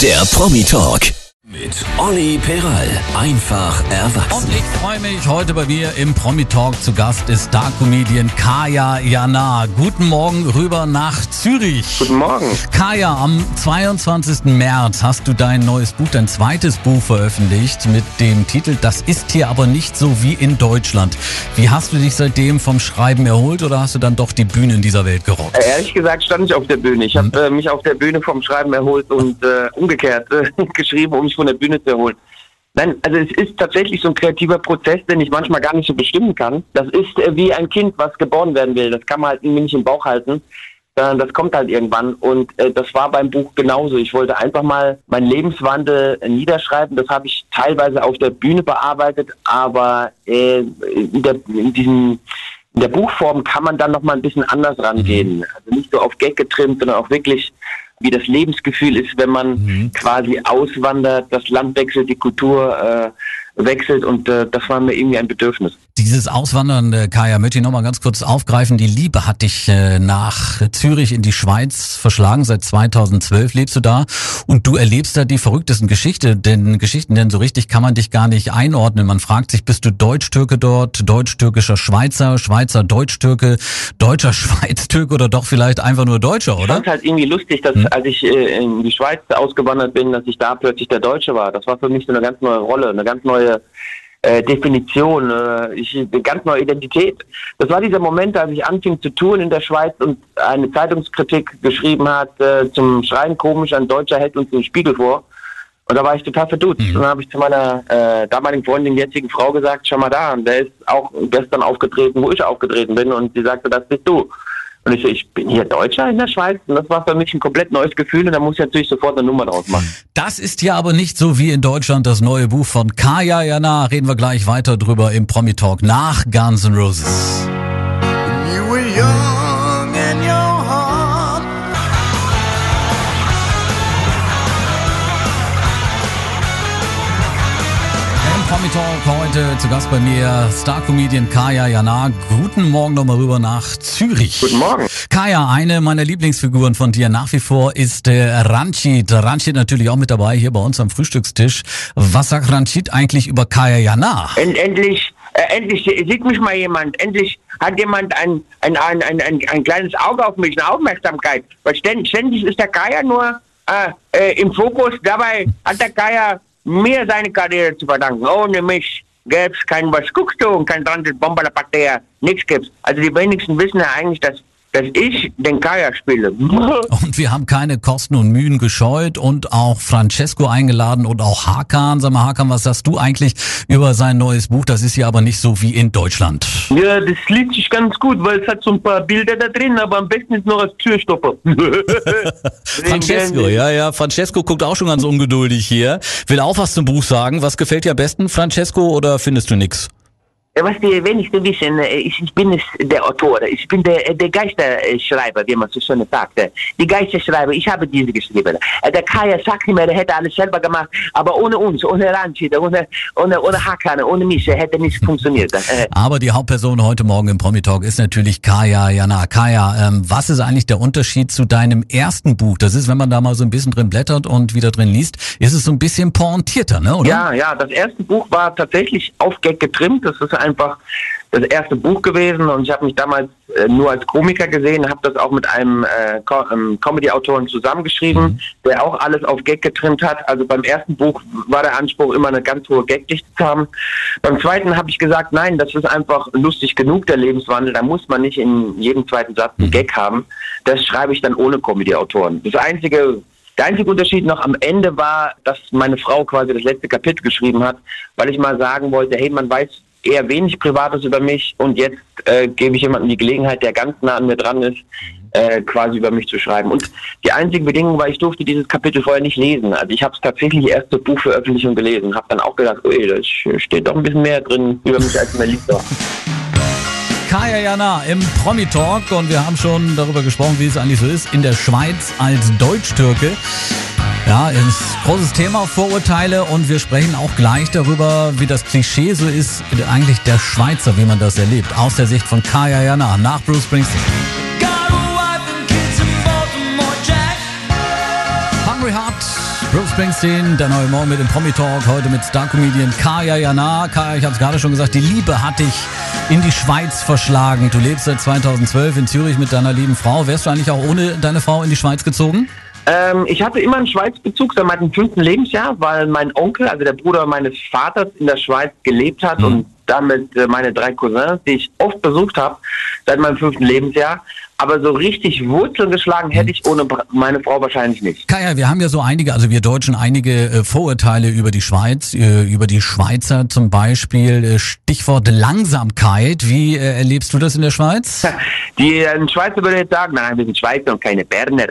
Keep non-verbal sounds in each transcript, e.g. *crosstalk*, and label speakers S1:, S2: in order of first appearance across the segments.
S1: Der Promi Talk. Mit Olli Peral. Einfach erwachsen.
S2: Und ich freue mich, heute bei mir im Promi Talk zu Gast ist Star-Comedian Kaya Jana. Guten Morgen rüber nach Zürich.
S3: Guten Morgen.
S2: Kaya, am 22. März hast du dein neues Buch, dein zweites Buch veröffentlicht mit dem Titel Das ist hier aber nicht so wie in Deutschland. Wie hast du dich seitdem vom Schreiben erholt oder hast du dann doch die Bühnen dieser Welt gerockt?
S3: Äh, Ehrlich gesagt stand ich auf der Bühne. Ich habe äh, mich auf der Bühne vom Schreiben erholt und äh, umgekehrt äh, *laughs* geschrieben, um mich von der Bühne zu erholen. Nein, also es ist tatsächlich so ein kreativer Prozess, den ich manchmal gar nicht so bestimmen kann. Das ist äh, wie ein Kind, was geboren werden will. Das kann man halt irgendwie nicht im Bauch halten. sondern Das kommt halt irgendwann und äh, das war beim Buch genauso. Ich wollte einfach mal meinen Lebenswandel äh, niederschreiben. Das habe ich teilweise auf der Bühne bearbeitet, aber äh, in, der, in diesem in der Buchform kann man dann noch mal ein bisschen anders rangehen. Also nicht so auf Gag getrimmt, sondern auch wirklich wie das Lebensgefühl ist, wenn man quasi auswandert, das Land wechselt, die Kultur äh, wechselt und äh, das war mir irgendwie ein Bedürfnis.
S2: Dieses Auswandern, äh, Kaya, möchte ich nochmal ganz kurz aufgreifen. Die Liebe hat dich äh, nach Zürich in die Schweiz verschlagen. Seit 2012 lebst du da und du erlebst da die verrücktesten Geschichte, denn, Geschichten, denn so richtig kann man dich gar nicht einordnen. Man fragt sich, bist du Deutsch-Türke dort, deutsch-türkischer Schweizer, Schweizer Deutsch-Türke, deutscher *laughs* Schweiz-Türke oder doch vielleicht einfach nur Deutscher,
S3: Ich
S2: oder?
S3: fand halt irgendwie lustig, dass als ich äh, in die Schweiz ausgewandert bin, dass ich da plötzlich der Deutsche war. Das war für mich so eine ganz neue Rolle, eine ganz neue äh, Definition, äh, ich, eine ganz neue Identität. Das war dieser Moment, als ich anfing zu touren in der Schweiz und eine Zeitungskritik geschrieben hat, äh, zum Schreien komisch, ein Deutscher hält uns den Spiegel vor. Und da war ich total verdutzt. Und dann habe ich zu meiner äh, damaligen Freundin, jetzigen Frau gesagt, schau mal da, und der ist auch gestern aufgetreten, wo ich aufgetreten bin. Und sie sagte, das bist du. Und ich so, ich bin hier Deutscher in der Schweiz. Und das war für mich ein komplett neues Gefühl. Und da muss ich natürlich sofort eine Nummer draus machen.
S2: Das ist ja aber nicht so wie in Deutschland das neue Buch von Kaya Jana. Reden wir gleich weiter drüber im Promi Talk nach Guns N' Roses. Promi Talk heute zu Gast bei mir Star-Comedian Kaya Jana. Guten Morgen nochmal rüber nach Zürich.
S3: Guten Morgen.
S2: Kaya, eine meiner Lieblingsfiguren von dir nach wie vor ist äh, Ranchit. Ranchit natürlich auch mit dabei hier bei uns am Frühstückstisch. Was sagt Ranchit eigentlich über Kaya Jana?
S3: End, endlich, äh, endlich sieht mich mal jemand. Endlich hat jemand ein, ein, ein, ein, ein, ein kleines Auge auf mich, eine Aufmerksamkeit. Weil ständig, ständig ist der Kaya nur äh, äh, im Fokus. Dabei hat der Kaya mir seine Karriere zu verdanken. Ohne mich gäbe es kein Was guckst du und kein Transit Bomber Partei. Nichts gibt's. Also die wenigsten wissen ja eigentlich, dass, dass ich den Kaya spiele. *laughs*
S2: Und wir haben keine Kosten und Mühen gescheut und auch Francesco eingeladen und auch Hakan. Sag mal, Hakan, was sagst du eigentlich über sein neues Buch? Das ist ja aber nicht so wie in Deutschland.
S4: Ja, das liest sich ganz gut, weil es hat so ein paar Bilder da drin, aber am besten ist noch als Türstopper. *laughs*
S2: Francesco, ja, ja. Francesco guckt auch schon ganz ungeduldig hier. Will auch was zum Buch sagen. Was gefällt dir am besten, Francesco, oder findest du nix?
S3: Was die wenigsten wissen, ich, ich bin nicht der Autor, ich bin der, der Geisterschreiber, wie man so schön sagt. Die Geisterschreiber, ich habe diese geschrieben. Der Kaya sagt immer, er hätte alles selber gemacht, aber ohne uns, ohne Ranchid, ohne, ohne, ohne Hakan, ohne mich, hätte nichts funktioniert. Äh,
S2: Aber die Hauptperson heute Morgen im Promi Talk ist natürlich Kaya Jana. Kaya, ähm, was ist eigentlich der Unterschied zu deinem ersten Buch? Das ist, wenn man da mal so ein bisschen drin blättert und wieder drin liest, ist es so ein bisschen pointierter, ne? Oder?
S3: Ja, ja, das erste Buch war tatsächlich auf Gag getrimmt. Das ist einfach das erste Buch gewesen und ich habe mich damals äh, nur als Komiker gesehen, habe das auch mit einem äh, ähm, Comedy-Autoren zusammengeschrieben, der auch alles auf Gag getrimmt hat. Also beim ersten Buch war der Anspruch immer eine ganz hohe Gagdichte zu haben. Beim zweiten habe ich gesagt, nein, das ist einfach lustig genug, der Lebenswandel. Da muss man nicht in jedem zweiten Satz einen Gag haben. Das schreibe ich dann ohne Comedy-Autoren. Das einzige der einzige Unterschied noch am Ende war, dass meine Frau quasi das letzte Kapitel geschrieben hat, weil ich mal sagen wollte, hey, man weiß eher wenig Privates über mich und jetzt äh, gebe ich jemandem die Gelegenheit, der ganz nah an mir dran ist, äh, quasi über mich zu schreiben. Und die einzige Bedingung war, ich durfte dieses Kapitel vorher nicht lesen. Also ich habe es tatsächlich erst zur Buchveröffentlichung gelesen, habe dann auch gedacht, ui, da steht doch ein bisschen mehr drin über mich, als mir war.
S2: Kaya Jana im Promi Talk und wir haben schon darüber gesprochen, wie es eigentlich so ist, in der Schweiz als Deutsch-Türke. Ja, ist großes Thema, Vorurteile und wir sprechen auch gleich darüber, wie das Klischee so ist, eigentlich der Schweizer, wie man das erlebt, aus der Sicht von Kaya Jana nach Bruce Springsteen. Hungry Heart Bruce Springsteen, der neue Morgen mit dem Promi Talk, heute mit Star-Comedian Kaya Jana. Kaya, ich habe es gerade schon gesagt, die Liebe hat dich in die Schweiz verschlagen. Du lebst seit 2012 in Zürich mit deiner lieben Frau. Wärst du eigentlich auch ohne deine Frau in die Schweiz gezogen?
S3: Ähm, ich hatte immer einen Schweizbezug seit meinem fünften Lebensjahr, weil mein Onkel, also der Bruder meines Vaters, in der Schweiz gelebt hat
S2: Mhm.
S3: und damit äh, meine drei Cousins, die ich oft besucht habe seit meinem fünften Lebensjahr. Aber so richtig Wurzeln geschlagen hätte ich ohne meine Frau wahrscheinlich nicht.
S2: Kaya, wir haben ja so einige, also wir Deutschen, einige äh, Vorurteile über die Schweiz, äh, über die Schweizer zum Beispiel. Stichwort Langsamkeit. Wie erlebst du das in der Schweiz? *laughs*
S3: Die ein Schweizer würde jetzt sagen, nein, wir sind Schweizer und keine Berner.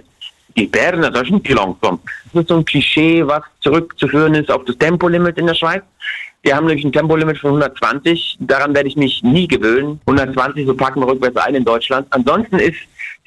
S3: Die Berner, das sind die langsam. Das ist so ein Klischee, was zurückzuführen ist auf das Tempolimit in der Schweiz. Die haben nämlich ein Tempolimit von 120. Daran werde ich mich nie gewöhnen. 120, so packen wir rückwärts ein in Deutschland. Ansonsten ist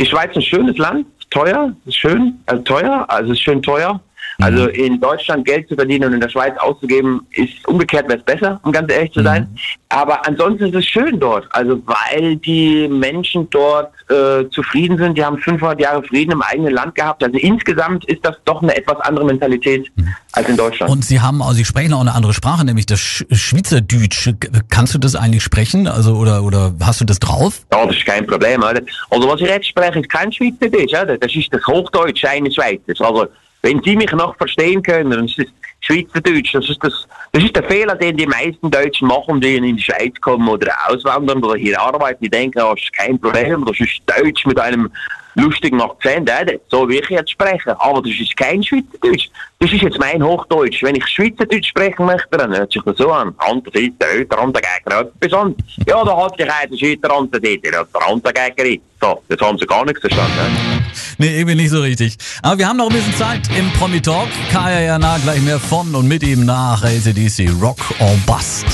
S3: die Schweiz ein schönes Land, teuer, ist schön, also teuer, also ist schön teuer. Also in Deutschland Geld zu verdienen und in der Schweiz auszugeben, ist umgekehrt wäre es besser, um ganz ehrlich zu sein. Aber ansonsten ist es schön dort, also weil die Menschen dort äh, zufrieden sind. Die haben 500 Jahre Frieden im eigenen Land gehabt. Also insgesamt ist das doch eine etwas andere Mentalität als in Deutschland.
S2: Und Sie haben, also Sie sprechen auch eine andere Sprache, nämlich das Sch Schweizerdeutsch. Kannst du das eigentlich sprechen? Also oder oder hast du das drauf?
S3: Ja, das ist kein Problem. Oder? Also was ich jetzt spreche, ist kein Schweizerdeutsch. Oder? Das ist das Hochdeutsch eines Schweizers. Also wenn Sie mich noch verstehen können, dann ist das Schweizerdeutsch. Das ist, das, das ist der Fehler, den die meisten Deutschen machen, die in die Schweiz kommen oder auswandern oder hier arbeiten. Die denken, das ist kein Problem, das ist Deutsch mit einem lustigen Akzent, so wie ich jetzt spreche. Aber das ist kein Schweizerdeutsch. Das ist jetzt mein Hochdeutsch. Wenn ich Schweizerdeutsch sprechen möchte, dann hört sich das so an. Andere Seite, der andere Gegner, etwas an. Ja, da hat sich einer Schweiter an der Seite, der andere Gegner. So, jetzt haben sie gar nichts verstanden. Ne?
S2: Nee, irgendwie nicht so richtig. Aber wir haben noch ein bisschen Zeit im Promi Talk. Kaya Jana gleich mehr von und mit ihm nach ACDC Rock or Bust.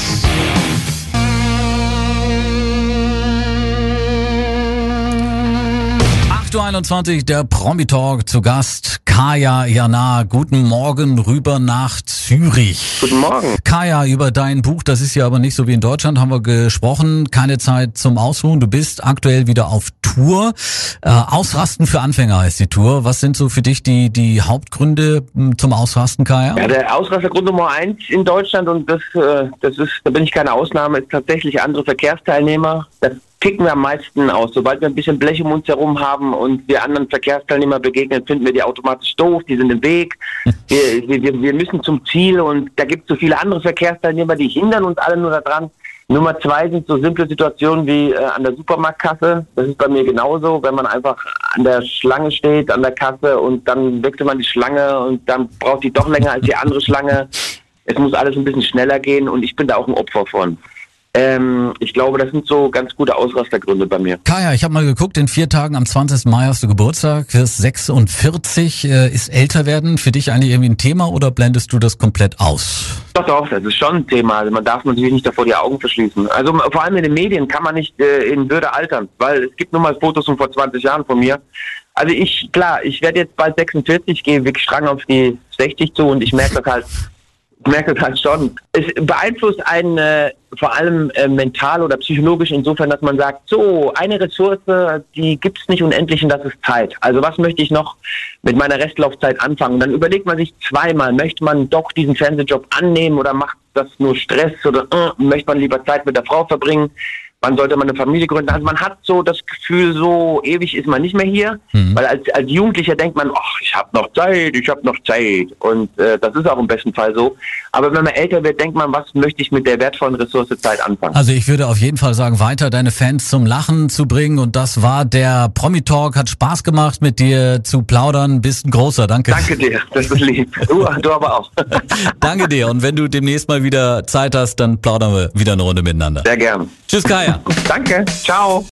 S2: Uhr 21, der Promi-Talk zu Gast. Kaya Jana, guten Morgen rüber nach Zürich.
S3: Guten Morgen.
S2: Kaya, über dein Buch, das ist ja aber nicht so wie in Deutschland, haben wir gesprochen. Keine Zeit zum Ausruhen. Du bist aktuell wieder auf Tour. Äh, Ausrasten für Anfänger heißt die Tour. Was sind so für dich die, die Hauptgründe m, zum Ausrasten, Kaya?
S3: Ja, der Ausrastergrund Nummer eins in Deutschland und das, äh, das ist, da bin ich keine Ausnahme, ist tatsächlich andere Verkehrsteilnehmer. Das ticken wir am meisten aus. Sobald wir ein bisschen Blech um uns herum haben und wir anderen Verkehrsteilnehmer begegnen, finden wir die automatisch doof, die sind im Weg. *laughs* Wir, wir, wir- wir müssen zum Ziel und da gibt es so viele andere Verkehrsteilnehmer, die hindern uns alle nur daran. Nummer zwei sind so simple Situationen wie äh, an der Supermarktkasse. Das ist bei mir genauso, wenn man einfach an der Schlange steht, an der Kasse und dann wechselt man die Schlange und dann braucht die doch länger als die andere Schlange. Es muss alles ein bisschen schneller gehen und ich bin da auch ein Opfer von. Ähm, ich glaube, das sind so ganz gute Ausrastergründe bei mir.
S2: Kaya, ich habe mal geguckt, in vier Tagen am 20. Mai hast du Geburtstag, wirst 46. Äh, ist älter werden für dich eigentlich irgendwie ein Thema oder blendest du das komplett aus?
S3: Doch, doch, das ist schon ein Thema. Also man darf natürlich nicht davor die Augen verschließen. Also vor allem in den Medien kann man nicht äh, in Würde altern, weil es gibt nun mal Fotos von vor 20 Jahren von mir. Also ich, klar, ich werde jetzt bald 46, gehe wirklich strang auf die 60 zu und ich merke das halt, merke das schon. Es beeinflusst einen äh, vor allem äh, mental oder psychologisch insofern, dass man sagt, so, eine Ressource, die gibt's nicht unendlich und das ist Zeit. Also was möchte ich noch mit meiner Restlaufzeit anfangen? Und dann überlegt man sich zweimal, möchte man doch diesen Fernsehjob annehmen oder macht das nur Stress oder äh, möchte man lieber Zeit mit der Frau verbringen? Wann sollte man eine Familie gründen? Also man hat so das Gefühl, so ewig ist man nicht mehr hier, weil als, als Jugendlicher denkt man, ach, ich habe noch Zeit, ich habe noch Zeit und äh, das ist auch im besten Fall so. Aber wenn man älter wird, denkt man, was möchte ich mit der wertvollen Ressource Zeit anfangen?
S2: Also ich würde auf jeden Fall sagen, weiter deine Fans zum Lachen zu bringen und das war der Promi Talk. Hat Spaß gemacht mit dir zu plaudern. Bist ein großer, danke.
S3: Danke dir, das ist lieb. *laughs* Du, du aber auch. *laughs*
S2: Danke dir und wenn du demnächst mal wieder Zeit hast, dann plaudern wir wieder eine Runde miteinander.
S3: Sehr gern.
S2: Tschüss Kaya.
S3: Danke, ciao.